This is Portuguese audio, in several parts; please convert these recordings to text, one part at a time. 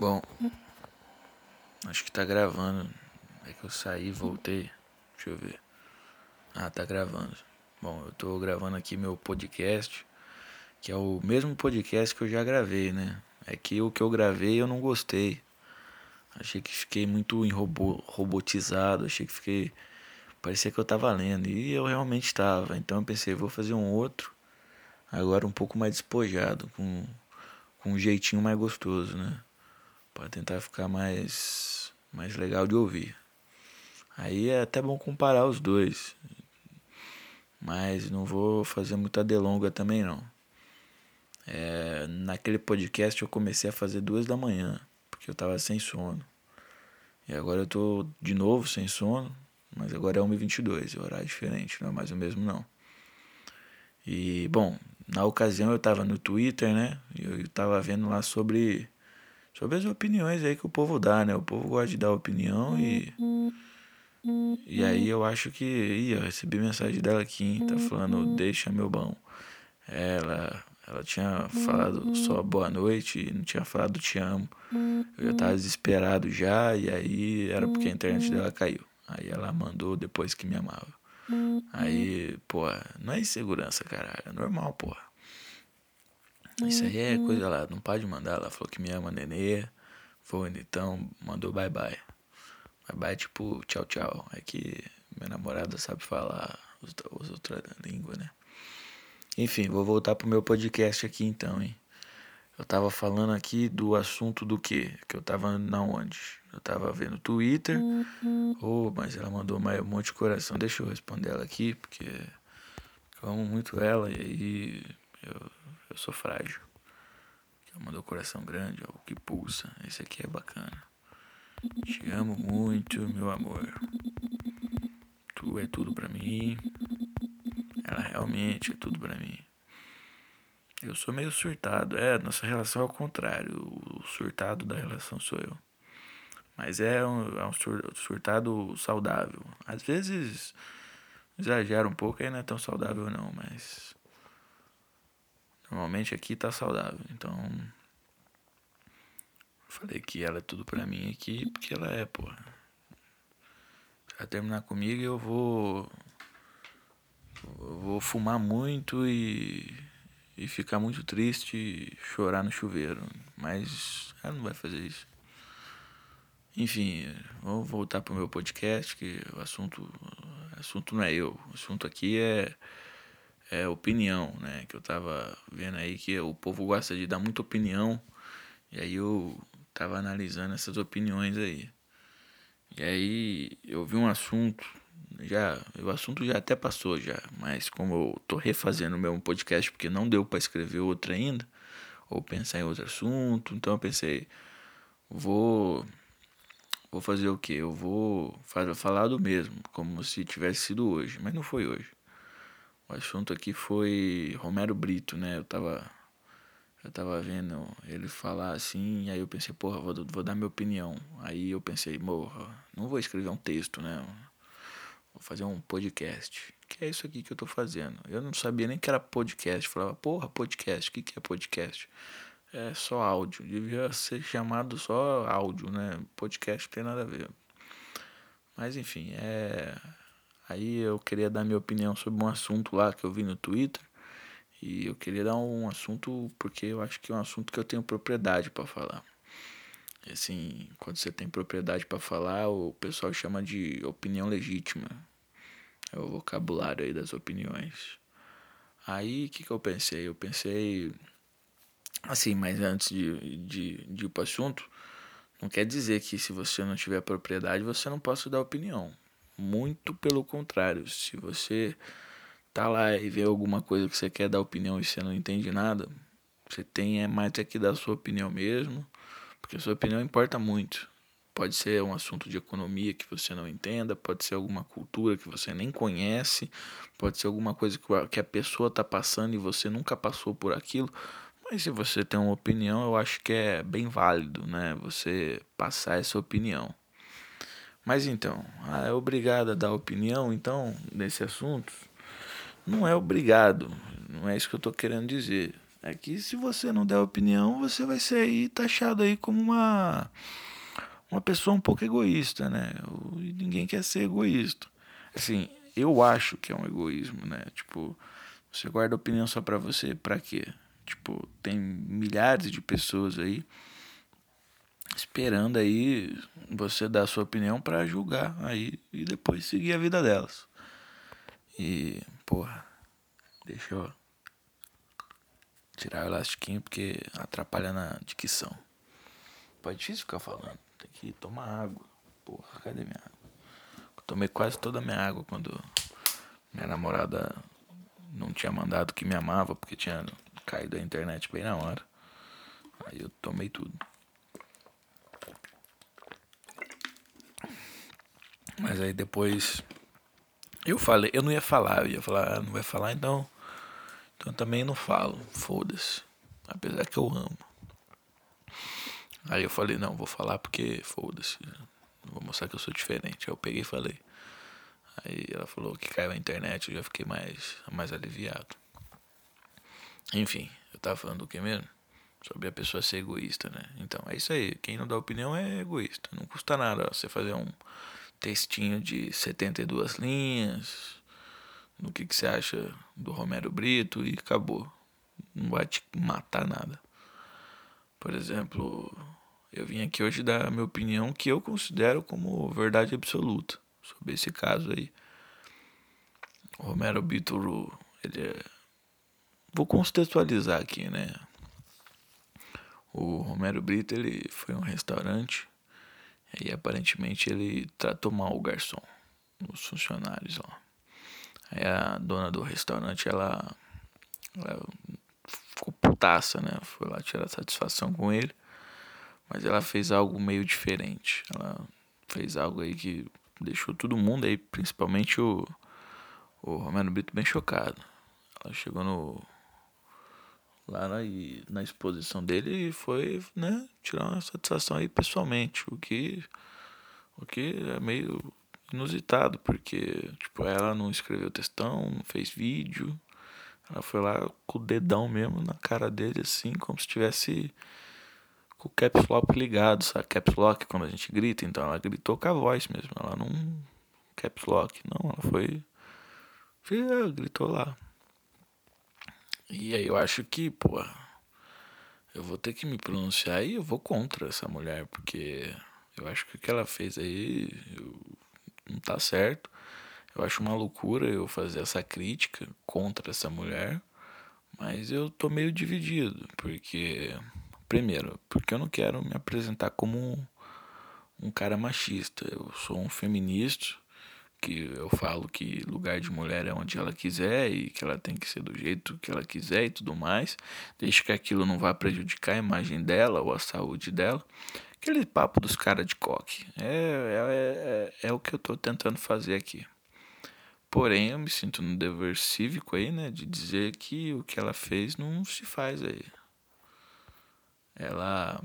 Bom, acho que tá gravando. É que eu saí, voltei. Deixa eu ver. Ah, tá gravando. Bom, eu tô gravando aqui meu podcast, que é o mesmo podcast que eu já gravei, né? É que o que eu gravei eu não gostei. Achei que fiquei muito robô, robotizado, achei que fiquei. Parecia que eu tava lendo. E eu realmente estava. Então eu pensei, vou fazer um outro. Agora um pouco mais despojado, com, com um jeitinho mais gostoso, né? Para tentar ficar mais mais legal de ouvir. Aí é até bom comparar os dois. Mas não vou fazer muita delonga também não. É, naquele podcast eu comecei a fazer duas da manhã, porque eu tava sem sono. E agora eu tô de novo sem sono, mas agora é 1h22, é horário diferente, não é mais o mesmo não. E bom, na ocasião eu tava no Twitter, né? E eu tava vendo lá sobre sobre as opiniões aí que o povo dá, né? O povo gosta de dar opinião e. E aí eu acho que. Ih, eu recebi mensagem dela aqui, tá falando, deixa meu bom. Ela, ela tinha falado só boa noite, não tinha falado te amo. Eu já tava desesperado já, e aí era porque a internet dela caiu. Aí ela mandou depois que me amava. Aí, pô, não é insegurança, caralho. É normal, porra. Isso aí é coisa lá, não pode mandar. Ela falou que me ama, nenê. Foi, então mandou bye bye. Bye bye, tipo, tchau, tchau. É que minha namorada sabe falar os, os outras línguas, né? Enfim, vou voltar pro meu podcast aqui então, hein? Eu tava falando aqui do assunto do quê? Que eu tava na onde? Eu tava vendo Twitter. Oh, mas ela mandou um monte de coração. Deixa eu responder ela aqui, porque eu amo muito ela e aí eu eu sou frágil. Ela mandou coração grande, ó, o que pulsa. Esse aqui é bacana. Te amo muito, meu amor. Tu é tudo para mim. Ela realmente é tudo para mim. Eu sou meio surtado. É, nossa relação é ao contrário. O surtado da relação sou eu. Mas é um, é um surtado saudável. Às vezes exagera um pouco, aí não é tão saudável não, mas Normalmente aqui tá saudável. Então. Falei que ela é tudo pra mim aqui, porque ela é, porra. Vai terminar comigo eu vou. Eu vou fumar muito e. E ficar muito triste e chorar no chuveiro. Mas ela não vai fazer isso. Enfim, vamos voltar pro meu podcast, que o assunto. O assunto não é eu. O assunto aqui é é, opinião, né? Que eu tava vendo aí que o povo gosta de dar muita opinião. E aí eu tava analisando essas opiniões aí. E aí eu vi um assunto, já, o assunto já até passou já, mas como eu tô refazendo o meu podcast porque não deu para escrever outro ainda, ou pensar em outro assunto, então eu pensei, vou vou fazer o que? Eu vou falar do mesmo, como se tivesse sido hoje, mas não foi hoje. O assunto aqui foi Romero Brito, né? Eu tava, eu tava vendo ele falar assim, aí eu pensei, porra, vou, vou dar minha opinião. Aí eu pensei, morra, não vou escrever um texto, né? Vou fazer um podcast. Que é isso aqui que eu tô fazendo. Eu não sabia nem que era podcast. falava, porra, podcast, o que, que é podcast? É só áudio. Devia ser chamado só áudio, né? Podcast não tem nada a ver. Mas enfim, é Aí eu queria dar minha opinião sobre um assunto lá que eu vi no Twitter. E eu queria dar um assunto porque eu acho que é um assunto que eu tenho propriedade para falar. Assim, quando você tem propriedade para falar, o pessoal chama de opinião legítima. É o vocabulário aí das opiniões. Aí o que, que eu pensei? Eu pensei. Assim, mas antes de, de, de ir para o assunto, não quer dizer que se você não tiver propriedade você não possa dar opinião. Muito pelo contrário, se você tá lá e vê alguma coisa que você quer dar opinião e você não entende nada, você tem é mais é que dar sua opinião mesmo, porque a sua opinião importa muito. Pode ser um assunto de economia que você não entenda, pode ser alguma cultura que você nem conhece, pode ser alguma coisa que a pessoa está passando e você nunca passou por aquilo. Mas se você tem uma opinião, eu acho que é bem válido, né? Você passar essa opinião. Mas então, ah, é obrigado a dar opinião, então, nesse assunto? Não é obrigado, não é isso que eu estou querendo dizer. é que se você não der opinião, você vai ser aí taxado aí como uma uma pessoa um pouco egoísta, né? Ninguém quer ser egoísta. Assim, eu acho que é um egoísmo, né? Tipo, você guarda opinião só para você, para quê? Tipo, tem milhares de pessoas aí esperando aí você dar a sua opinião para julgar aí e depois seguir a vida delas. E, porra, deixa eu tirar o elastiquinho porque atrapalha na dicção. Pode difícil ficar falando. Tem que tomar água. Porra, cadê minha água? Eu tomei quase toda a minha água quando minha namorada não tinha mandado que me amava porque tinha caído a internet bem na hora. Aí eu tomei tudo. Mas aí depois eu falei, eu não ia falar, eu ia falar, ah, não vai falar, então. Então também não falo, foda-se. Apesar que eu amo. Aí eu falei, não, vou falar porque foda-se. Vou mostrar que eu sou diferente. Aí eu peguei e falei. Aí ela falou que caiu a internet, eu já fiquei mais, mais aliviado. Enfim, eu tava falando do que mesmo? Sobre a pessoa ser egoísta, né? Então, é isso aí. Quem não dá opinião é egoísta. Não custa nada você fazer um textinho de 72 linhas, no que, que você acha do Romero Brito e acabou. Não vai te matar nada. Por exemplo, eu vim aqui hoje dar a minha opinião que eu considero como verdade absoluta sobre esse caso aí. O Romero Brito, ele é... Vou contextualizar aqui, né? O Romero Brito, ele foi um restaurante e aparentemente ele tratou mal o garçom, os funcionários lá. Aí a dona do restaurante, ela, ela ficou putaça, né? Foi lá tirar satisfação com ele. Mas ela fez algo meio diferente. Ela fez algo aí que deixou todo mundo aí, principalmente o, o Romero Brito, bem chocado. Ela chegou no. Lá na, na exposição dele e foi, né, tirar uma satisfação aí pessoalmente, o que, o que é meio inusitado, porque, tipo, ela não escreveu textão, não fez vídeo. Ela foi lá com o dedão mesmo na cara dele, assim, como se tivesse com o caps lock ligado, sabe? Caps lock quando a gente grita, então ela gritou com a voz mesmo. Ela não. Caps lock, não, ela foi. gritou lá. E aí eu acho que, pô. Eu vou ter que me pronunciar e eu vou contra essa mulher, porque eu acho que o que ela fez aí. Não tá certo. Eu acho uma loucura eu fazer essa crítica contra essa mulher, mas eu tô meio dividido, porque primeiro, porque eu não quero me apresentar como um, um cara machista. Eu sou um feminista, que eu falo que lugar de mulher é onde ela quiser e que ela tem que ser do jeito que ela quiser e tudo mais, desde que aquilo não vá prejudicar a imagem dela ou a saúde dela. Aquele papo dos caras de coque. É, é, é, é, o que eu tô tentando fazer aqui. Porém, eu me sinto no dever cívico aí, né? De dizer que o que ela fez não se faz aí. Ela.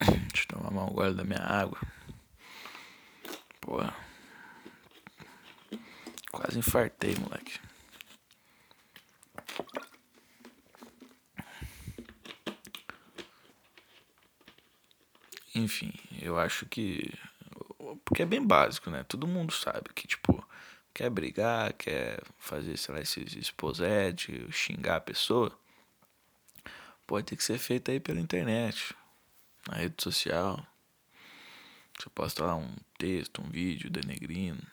Deixa eu tomar um gole da minha água. Pô. Quase infartei, moleque. Enfim, eu acho que. Porque é bem básico, né? Todo mundo sabe que, tipo, quer brigar, quer fazer, sei lá, esses esposete, xingar a pessoa. Pode ter que ser feito aí pela internet, na rede social. Você posta lá um texto, um vídeo denegrindo.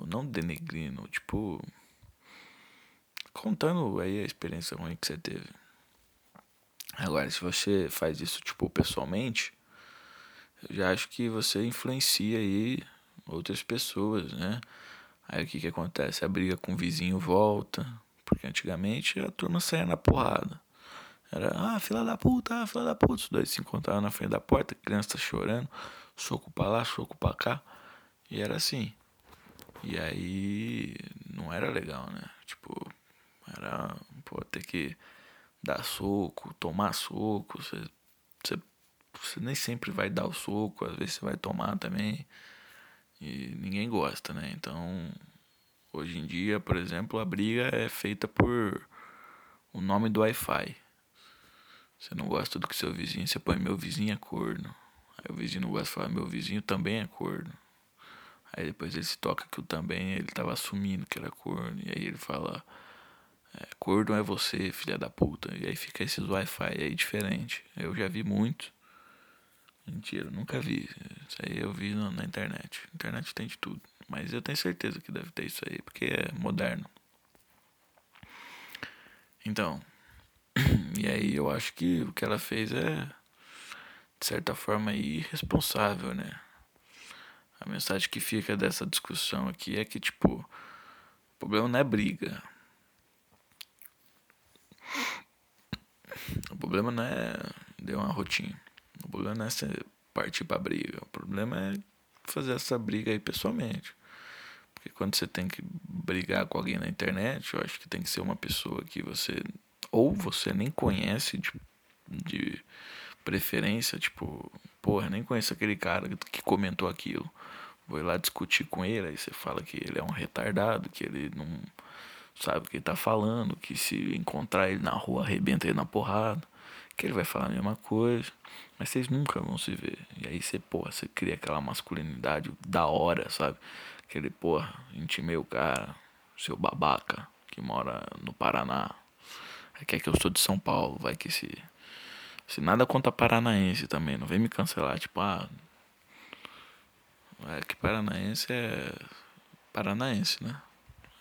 Ou não denegrindo, tipo. Contando aí a experiência ruim que você teve. Agora, se você faz isso, tipo, pessoalmente, eu já acho que você influencia aí outras pessoas, né? Aí o que que acontece? A briga com o vizinho volta, porque antigamente a turma saía na porrada. Era, ah, fila da puta, ah, fila da puta. Os dois se encontravam na frente da porta, criança chorando, soco pra lá, soco pra cá. E era assim. E aí não era legal, né? Tipo, era, pô, ter que dar soco, tomar soco, você, você, você nem sempre vai dar o soco, às vezes você vai tomar também. E ninguém gosta, né? Então Hoje em dia, por exemplo, a briga é feita por o nome do Wi-Fi. Você não gosta do que seu vizinho, você põe meu vizinho é corno. Aí o vizinho não gosta de falar meu vizinho também é corno. Aí depois ele se toca que o também ele tava assumindo que era corno. E aí ele fala, é, corno é você, filha da puta. E aí fica esses Wi-Fi aí diferente. Eu já vi muito. Mentira, nunca vi. Isso aí eu vi na, na internet. internet tem de tudo. Mas eu tenho certeza que deve ter isso aí, porque é moderno. Então, e aí eu acho que o que ela fez é, de certa forma, irresponsável, né? A mensagem que fica dessa discussão aqui é que, tipo, o problema não é briga. O problema não é deu uma rotina. O problema não é você partir pra briga. O problema é fazer essa briga aí pessoalmente. Porque quando você tem que brigar com alguém na internet, eu acho que tem que ser uma pessoa que você ou você nem conhece de, de preferência, tipo, porra, nem conheço aquele cara que comentou aquilo. Vou lá discutir com ele, aí você fala que ele é um retardado, que ele não sabe o que ele tá falando, que se encontrar ele na rua arrebenta ele na porrada, que ele vai falar a mesma coisa, mas vocês nunca vão se ver. E aí você, porra, você cria aquela masculinidade da hora, sabe? Aquele, porra, intimei o cara, seu babaca, que mora no Paraná, quer que eu sou de São Paulo, vai que se. Se nada conta paranaense também, não vem me cancelar, tipo, ah. É que paranaense é. Paranaense, né?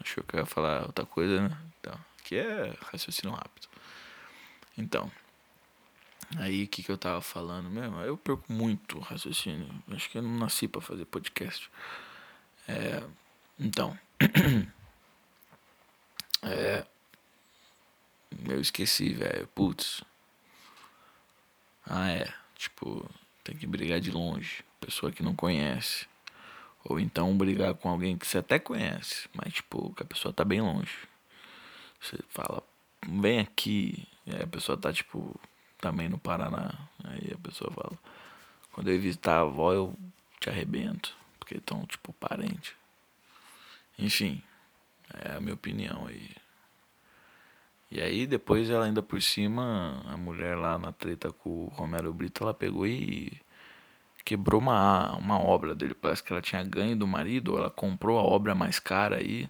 Achou que eu ia falar outra coisa, né? Então, aqui é raciocínio rápido. Então. Aí o que, que eu tava falando mesmo? Eu perco muito raciocínio. Acho que eu não nasci para fazer podcast. É, então. é, eu esqueci, velho. Putz. Ah, é. Tipo, tem que brigar de longe. Pessoa que não conhece. Ou então brigar com alguém que você até conhece, mas tipo, que a pessoa tá bem longe. Você fala, vem aqui. E aí a pessoa tá tipo, também no Paraná. Aí a pessoa fala, quando eu visitar a avó eu te arrebento. Porque estão tipo parente. Enfim, é a minha opinião aí. E aí depois ela ainda por cima, a mulher lá na treta com o Romero Brito, ela pegou e quebrou uma, uma obra dele. Parece que ela tinha ganho do marido, ela comprou a obra mais cara aí.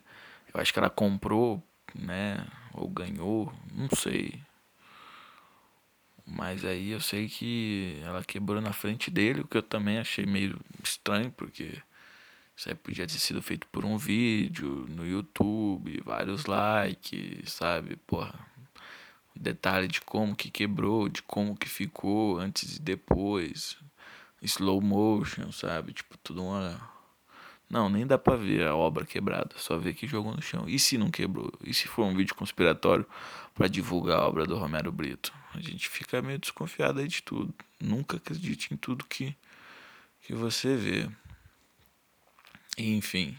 Eu acho que ela comprou, né? Ou ganhou, não sei. Mas aí eu sei que ela quebrou na frente dele, o que eu também achei meio estranho, porque isso aí podia ter sido feito por um vídeo no YouTube, vários likes, sabe? Porra. Detalhe de como que quebrou, de como que ficou antes e depois. Slow motion, sabe? Tipo, tudo uma. Não, nem dá pra ver a obra quebrada, só ver que jogou no chão. E se não quebrou? E se for um vídeo conspiratório para divulgar a obra do Romero Brito? A gente fica meio desconfiado aí de tudo. Nunca acredite em tudo que, que você vê. Enfim.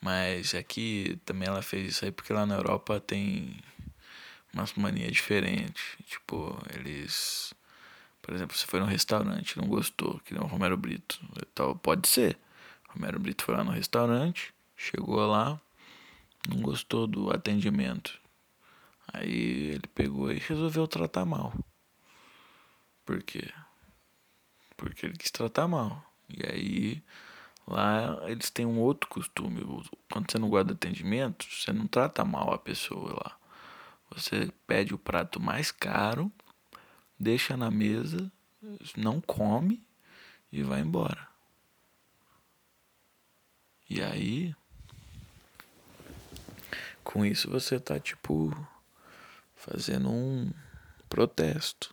Mas aqui é também ela fez isso aí porque lá na Europa tem umas manias diferentes. Tipo, eles. Por exemplo, você foi num restaurante não gostou, que nem o Romero Brito. Então, pode ser. O Romero Brito foi lá no restaurante, chegou lá, não gostou do atendimento. Aí ele pegou e resolveu tratar mal. Por quê? Porque ele quis tratar mal. E aí Lá eles têm um outro costume. Quando você não guarda atendimento, você não trata mal a pessoa lá. Você pede o prato mais caro, deixa na mesa, não come e vai embora. E aí, com isso você tá tipo fazendo um protesto.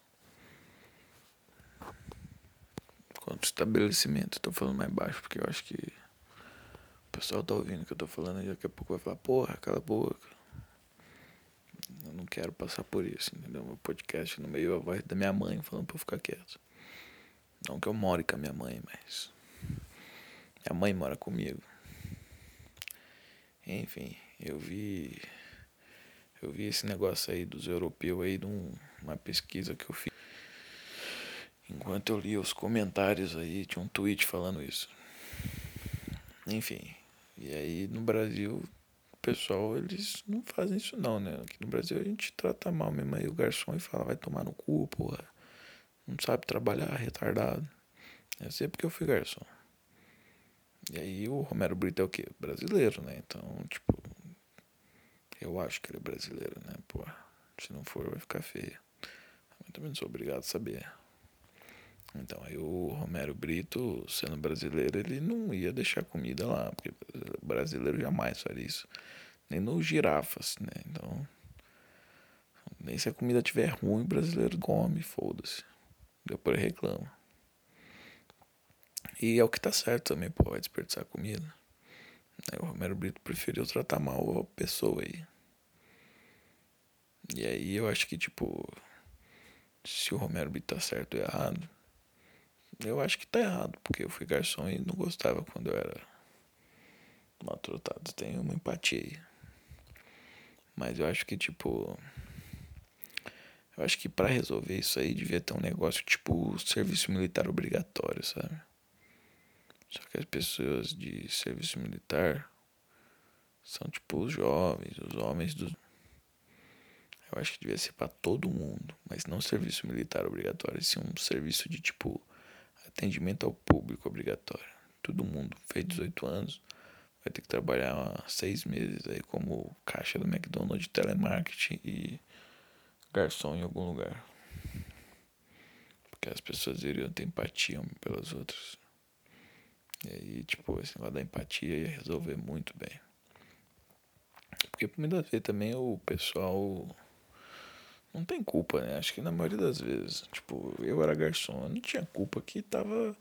Quanto estabelecimento. Estou falando mais baixo porque eu acho que o pessoal tá ouvindo o que eu tô falando e daqui a pouco vai falar, porra, cala a boca. Eu não quero passar por isso, entendeu? Meu podcast no meio a voz da minha mãe falando pra eu ficar quieto. Não que eu more com a minha mãe, mas. Minha mãe mora comigo. Enfim, eu vi. Eu vi esse negócio aí dos europeus aí de uma pesquisa que eu fiz. Enquanto eu lia os comentários aí, tinha um tweet falando isso. Enfim, e aí no Brasil pessoal, eles não fazem isso não, né? Aqui no Brasil a gente trata mal mesmo aí o garçom e fala, vai tomar no cu, porra. Não sabe trabalhar, retardado. É sempre que eu fui garçom. E aí o Romero Brito é o quê? Brasileiro, né? Então, tipo, eu acho que ele é brasileiro, né? Porra, se não for vai ficar feio. Eu também não sou obrigado a saber. Então aí o Romero Brito, sendo brasileiro, ele não ia deixar comida lá, porque brasileiro jamais faria isso. Nem no girafas, né? Então, nem se a comida tiver ruim, o brasileiro come, foda-se. Depois reclama. E é o que tá certo também, pô, vai desperdiçar comida. Aí o Romero Brito preferiu tratar mal a pessoa aí. E aí eu acho que, tipo, se o Romero Brito tá certo ou errado, eu acho que tá errado, porque eu fui garçom e não gostava quando eu era maltratado. Tenho uma empatia aí. Mas eu acho que, tipo. Eu acho que para resolver isso aí devia ter um negócio tipo serviço militar obrigatório, sabe? Só que as pessoas de serviço militar são tipo os jovens, os homens do. Eu acho que devia ser para todo mundo, mas não serviço militar obrigatório, sim um serviço de tipo atendimento ao público obrigatório. Todo mundo fez 18 anos vai ter que trabalhar seis meses aí como caixa do McDonald's telemarketing e garçom em algum lugar. Porque as pessoas iriam ter empatia pelas outras. E aí, tipo, esse negócio da empatia ia resolver muito bem. Porque por muitas vezes também o pessoal não tem culpa, né? Acho que na maioria das vezes. Tipo, eu era garçom, eu não tinha culpa que tava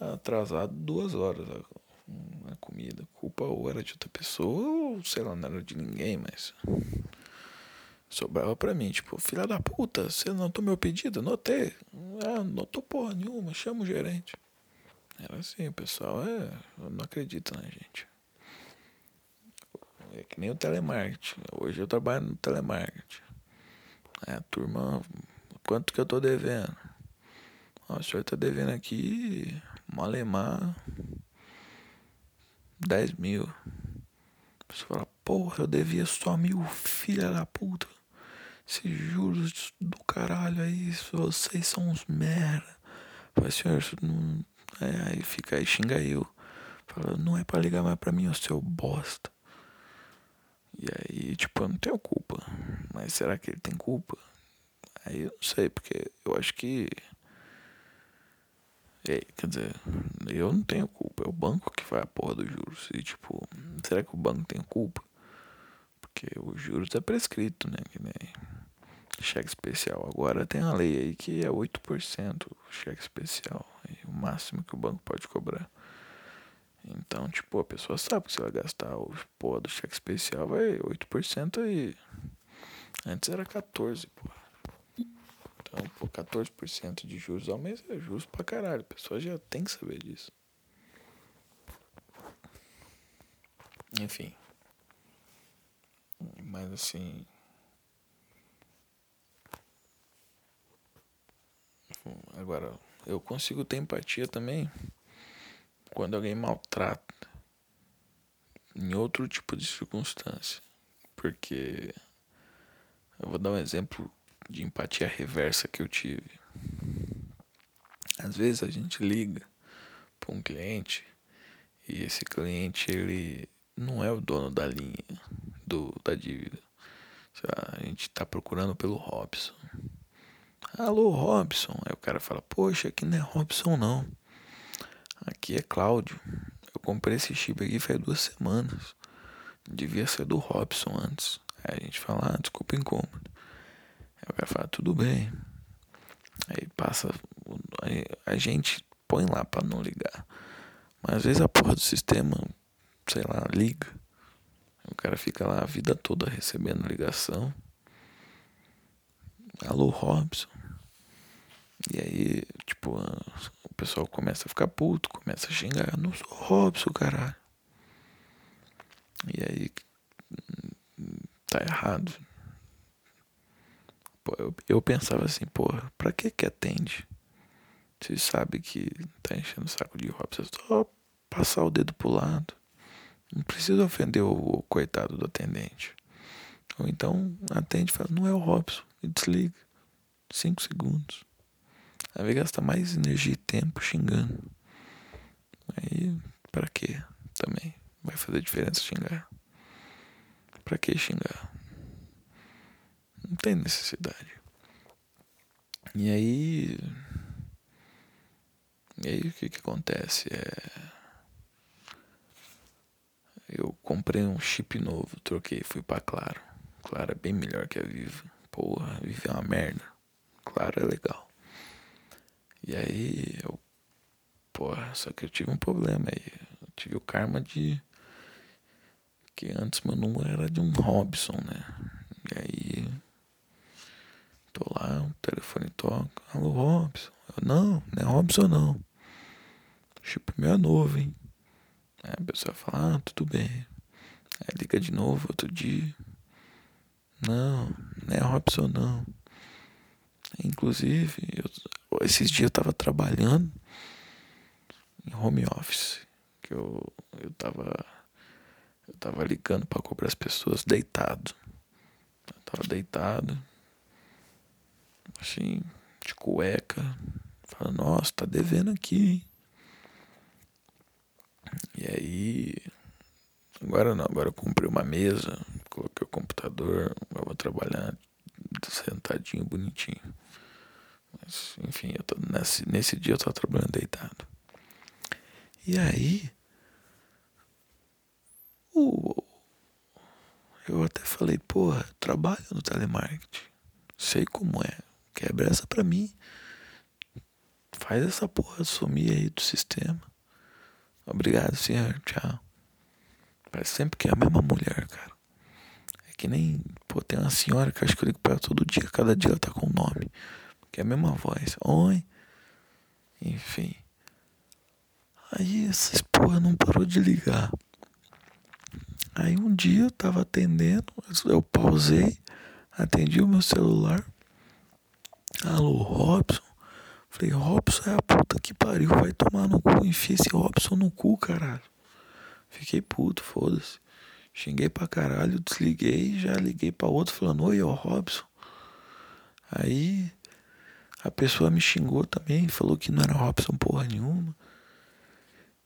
atrasado duas horas a, a comida. Culpa ou era de outra pessoa, ou sei lá, não era de ninguém, mas. Sobrava pra mim, tipo, filha da puta, você notou meu pedido? Notei. Ah, notou porra nenhuma, chama o gerente. Era assim, o pessoal é. Não acredita na gente. É que nem o telemarketing. Hoje eu trabalho no telemarketing. É, turma, quanto que eu tô devendo? Ó, o senhor tá devendo aqui, malemar, 10 mil. Você fala, porra, eu devia só mil, filha da puta. Esses juros do caralho aí, vocês são uns merda. Fala, senhor, não. É, aí fica aí, xinga eu. Fala, não é pra ligar mais pra mim, ô seu bosta. E aí, tipo, eu não tenho culpa. Mas será que ele tem culpa? Aí eu não sei, porque eu acho que. É, quer dizer, eu não tenho culpa, é o banco que faz a porra dos juros. E tipo, será que o banco tem culpa? Porque os juros é prescrito, né? Que nem cheque especial. Agora tem a lei aí que é 8% cheque especial. o máximo que o banco pode cobrar. Então, tipo, a pessoa sabe que se ela gastar o porra do cheque especial, vai 8% aí. Antes era 14, pô. Então, pô, 14% de juros ao mês é juros pra caralho. A pessoa já tem que saber disso. Enfim. Mas assim. Agora, eu consigo ter empatia também quando alguém maltrata em outro tipo de circunstância. Porque eu vou dar um exemplo de empatia reversa que eu tive. Às vezes a gente liga para um cliente e esse cliente ele não é o dono da linha do, da dívida. A gente está procurando pelo Robson. Alô, Robson. Aí o cara fala: Poxa, aqui não é Robson, não. Aqui é Cláudio. Eu comprei esse chip aqui faz duas semanas. Devia ser do Robson antes. Aí a gente fala: Ah, desculpa o incômodo. Aí o cara fala, tudo bem. Aí passa. A gente põe lá para não ligar. Mas às vezes a porra do sistema, sei lá, liga. O cara fica lá a vida toda recebendo ligação. Alô, Robson. E aí, tipo, pessoal começa a ficar puto, começa a xingar. Não sou Robson, caralho. E aí, tá errado. Pô, eu, eu pensava assim, porra, pra que que atende? Você sabe que tá enchendo o saco de Robson, é só passar o dedo pro lado. Não precisa ofender o, o coitado do atendente. Ou então atende e fala, não é o Robson, e desliga. Cinco segundos. Aí vai gastar mais energia e tempo xingando. Aí, para quê? Também. Vai fazer diferença xingar. Pra que xingar? Não tem necessidade. E aí. E aí o que que acontece? É. Eu comprei um chip novo, troquei, fui pra Claro. Claro é bem melhor que a Vivo. Porra, Vivo é uma merda. Claro é legal. E aí eu. Porra, só que eu tive um problema aí. Eu tive o karma de. Que antes meu número era de um Robson, né? E aí. Tô lá, o telefone toca. Alô, Robson. Eu, não, não é Robson não. Chip meu é novo, hein? Aí a pessoa fala, ah, tudo bem. Aí liga de novo outro dia. Não, não é Robson não. Inclusive, eu, esses dias eu tava trabalhando em home office. Que eu, eu tava. Eu tava ligando para cobrar as pessoas deitado. Eu tava deitado. Assim, de cueca. Falando, nossa, tá devendo aqui, hein? E aí. Agora não, agora eu comprei uma mesa, coloquei o computador, eu vou trabalhar sentadinho, bonitinho. Mas, enfim, eu tô nesse, nesse dia eu tô trabalhando deitado. E aí. O, eu até falei, porra, trabalho no telemarketing. Sei como é. Quebra essa pra mim. Faz essa porra sumir aí do sistema. Obrigado, senhor. Tchau. Parece sempre que é a mesma mulher, cara. É que nem. Pô, tem uma senhora que acho que eu ligo pra ela todo dia. Cada dia ela tá com um nome. Que é a mesma voz. Oi. Enfim. Aí essa porra não parou de ligar. Aí um dia eu tava atendendo. Eu pausei. Atendi o meu celular. Alô, Robson. Falei, Robson é a puta que pariu, vai tomar no cu, enfia esse Robson no cu, caralho. Fiquei puto, foda-se. Xinguei pra caralho, desliguei, já liguei pra outro falando, oi, ó, Robson. Aí a pessoa me xingou também, falou que não era Robson porra nenhuma.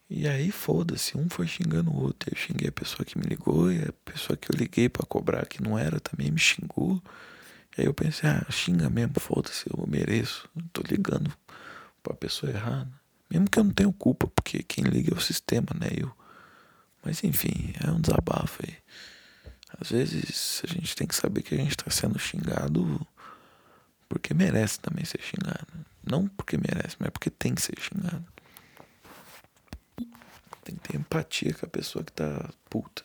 E aí foda-se, um foi xingando o outro. Eu xinguei a pessoa que me ligou e a pessoa que eu liguei para cobrar que não era também me xingou. Aí eu pensei, ah, xinga mesmo, foda-se, eu mereço. Eu tô ligando pra pessoa errada. Mesmo que eu não tenha culpa, porque quem liga é o sistema, né? Eu. Mas enfim, é um desabafo aí. Às vezes a gente tem que saber que a gente tá sendo xingado porque merece também ser xingado. Não porque merece, mas porque tem que ser xingado. Tem que ter empatia com a pessoa que tá puta.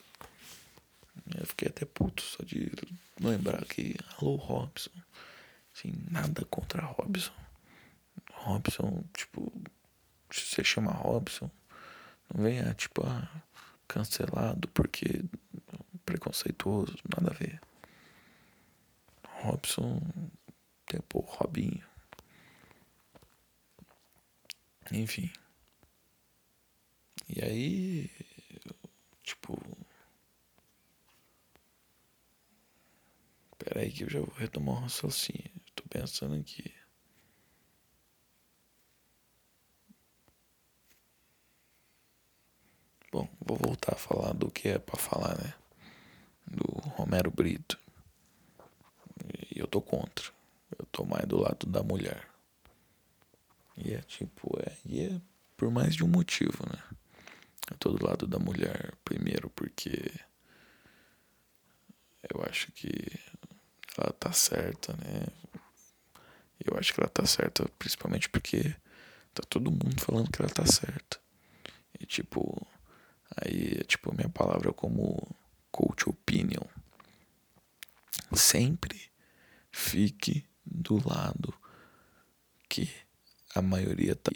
Eu fiquei até puto só de lembrar que. Alô, Robson. Assim, nada contra Robson. Robson, tipo. Se você chama Robson, não venha, tipo, ah, cancelado porque preconceituoso, nada a ver. Robson, tempo Robinho. Enfim. E aí, tipo, Pera aí que eu já vou retomar o raciocínio. Tô pensando aqui. Bom, vou voltar a falar do que é para falar, né? Do Romero Brito. E eu tô contra. Mais do lado da mulher. E é tipo, é, e é por mais de um motivo, né? Eu tô do lado da mulher, primeiro porque eu acho que ela tá certa, né? Eu acho que ela tá certa, principalmente porque tá todo mundo falando que ela tá certa. E tipo, aí, tipo, minha palavra como coach opinion. Sempre fique do lado que a maioria tá.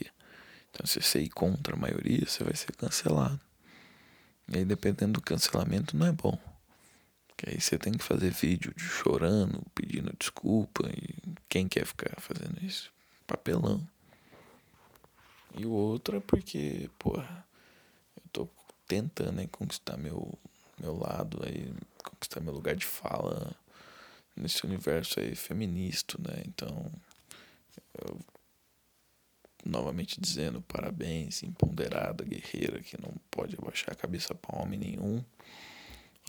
Então, se você ir contra a maioria, você vai ser cancelado. E aí, dependendo do cancelamento, não é bom. Que aí você tem que fazer vídeo de chorando, pedindo desculpa. E quem quer ficar fazendo isso? Papelão. E o outro é porque, porra, eu tô tentando né, conquistar meu, meu lado, aí, conquistar meu lugar de fala nesse universo aí feminista, né? Então, eu, novamente dizendo, parabéns, empoderada, guerreira, que não pode abaixar a cabeça para homem nenhum.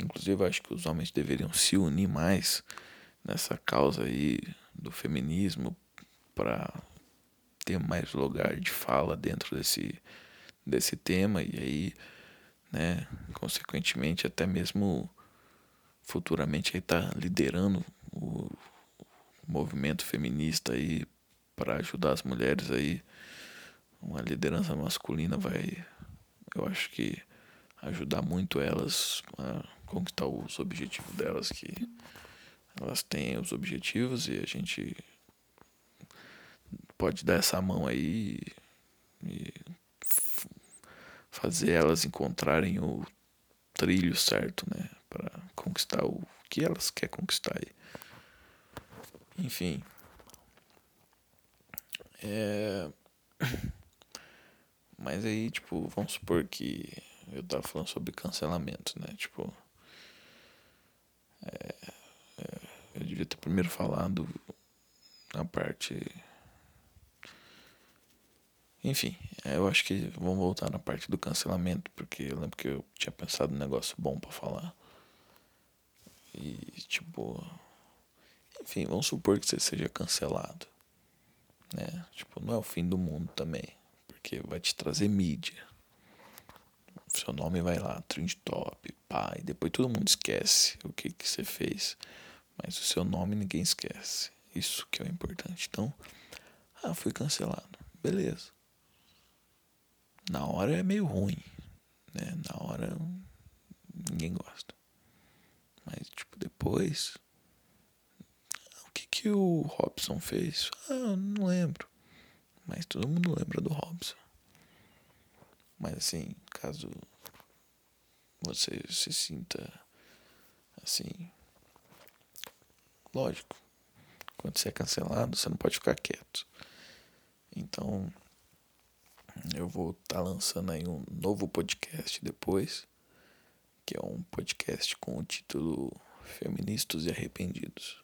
Inclusive, acho que os homens deveriam se unir mais nessa causa aí do feminismo para ter mais lugar de fala dentro desse, desse tema e aí, né, consequentemente até mesmo futuramente aí tá liderando o movimento feminista aí para ajudar as mulheres aí. Uma liderança masculina vai eu acho que ajudar muito elas a conquistar os objetivos delas que elas têm os objetivos e a gente pode dar essa mão aí e fazer elas encontrarem o trilho certo, né, para conquistar o que elas querem conquistar aí. Enfim, é... mas aí, tipo, vamos supor que eu tava falando sobre cancelamento, né, tipo, é... É... eu devia ter primeiro falado a parte enfim, é, eu acho que vamos voltar na parte do cancelamento, porque eu lembro que eu tinha pensado um negócio bom para falar. E, tipo. Enfim, vamos supor que você seja cancelado. Né? Tipo, não é o fim do mundo também. Porque vai te trazer mídia. Seu nome vai lá, trend top, pá. E depois todo mundo esquece o que, que você fez. Mas o seu nome ninguém esquece. Isso que é o importante. Então, ah, fui cancelado. Beleza na hora é meio ruim, né? Na hora ninguém gosta. Mas tipo depois o que que o Robson fez? Ah, não lembro. Mas todo mundo lembra do Robson. Mas assim, caso você se sinta assim, lógico, quando você é cancelado, você não pode ficar quieto. Então, eu vou estar tá lançando aí um novo podcast depois, que é um podcast com o título Feministas e Arrependidos.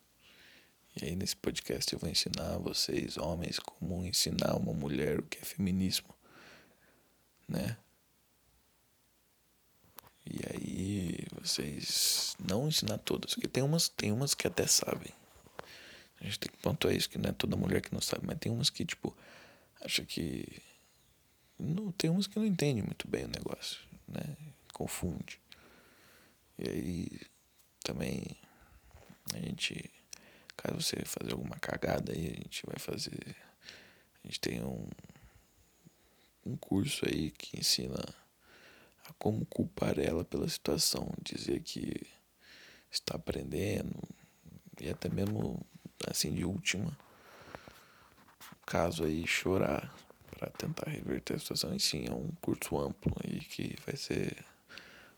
E aí nesse podcast eu vou ensinar vocês, homens, como ensinar uma mulher o que é feminismo, né? E aí vocês não ensinar todas, porque tem umas, tem umas que até sabem. A gente tem que pontuar isso, que não é toda mulher que não sabe, mas tem umas que, tipo, acha que não, tem uns que não entendem muito bem o negócio, né? Confunde. E aí também a gente, caso você fazer alguma cagada aí, a gente vai fazer. A gente tem um, um curso aí que ensina a como culpar ela pela situação, dizer que está aprendendo e até mesmo assim de última caso aí chorar para tentar reverter a situação. E sim, é um curso amplo aí que vai ser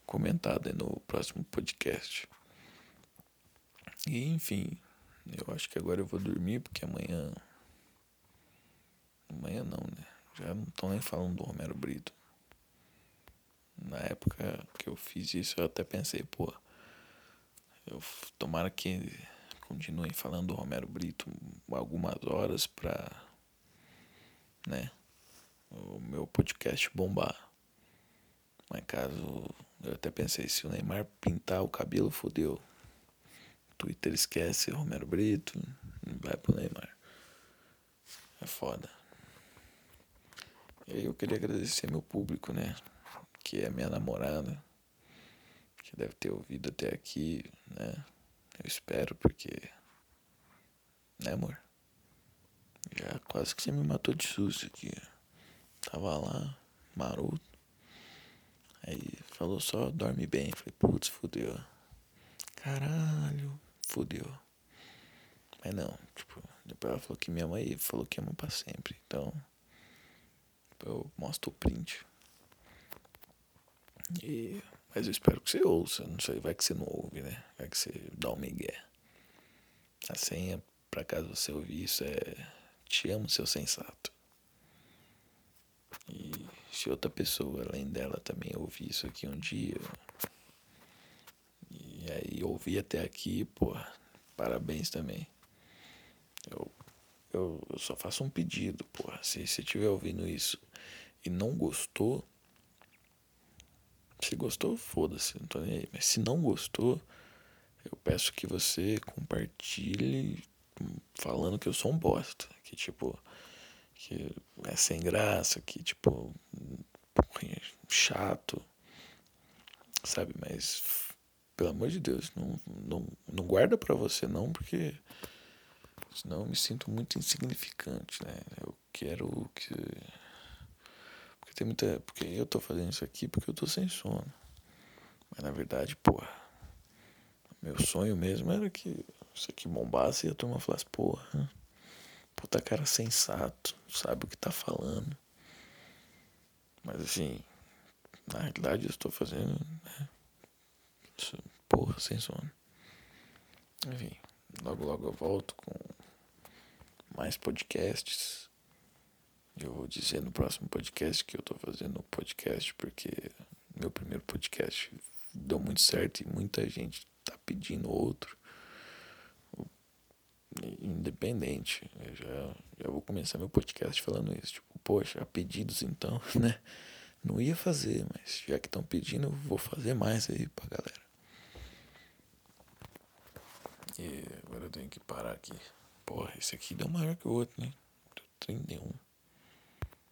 comentado no próximo podcast. E enfim, eu acho que agora eu vou dormir porque amanhã. Amanhã não, né? Já não estão nem falando do Romero Brito. Na época que eu fiz isso, eu até pensei, pô, eu tomara que continuem falando do Romero Brito algumas horas pra, né, o meu podcast bombar. Mas caso eu até pensei, se o Neymar pintar o cabelo, fodeu. Twitter esquece Romero Brito, vai pro Neymar. É foda. E aí eu queria agradecer meu público, né? Que é minha namorada. Que deve ter ouvido até aqui, né? Eu espero, porque. Né, amor? Já quase que você me matou de susto aqui. Tava lá, maroto. Aí falou só, dorme bem. Falei, putz, fudeu. Caralho, fudeu. Mas não, tipo, depois ela falou que minha mãe falou que ama pra sempre. Então, eu mostro o print. E, mas eu espero que você ouça. Não sei, vai que você não ouve, né? Vai que você dá um migué. A senha, pra caso você ouvir isso, é Te amo, seu sensato. Se outra pessoa além dela também ouvir isso aqui um dia e aí ouvir até aqui, pô, parabéns também. Eu, eu, eu só faço um pedido, porra. Se você estiver ouvindo isso e não gostou, se gostou, foda-se, não tô nem aí. Mas se não gostou, eu peço que você compartilhe falando que eu sou um bosta. Que tipo, que é sem graça, que tipo, é chato, sabe? Mas pelo amor de Deus, não, não, não guarda pra você não, porque senão eu me sinto muito insignificante, né? Eu quero que porque tem muita. Porque eu tô fazendo isso aqui porque eu tô sem sono. Mas na verdade, porra. Meu sonho mesmo era que isso aqui bombasse e a turma falasse, porra. Puta cara sensato, sabe o que tá falando. Mas assim, na realidade eu estou fazendo. Né? Porra, sem sono. Enfim, logo logo eu volto com mais podcasts. Eu vou dizer no próximo podcast que eu tô fazendo podcast porque meu primeiro podcast deu muito certo e muita gente tá pedindo outro. Independente. Eu já, já vou começar meu podcast falando isso. Tipo, poxa, pedidos então, né? Não ia fazer, mas já que estão pedindo, vou fazer mais aí pra galera. E agora eu tenho que parar aqui. Porra, esse aqui deu maior que o outro, né? 31.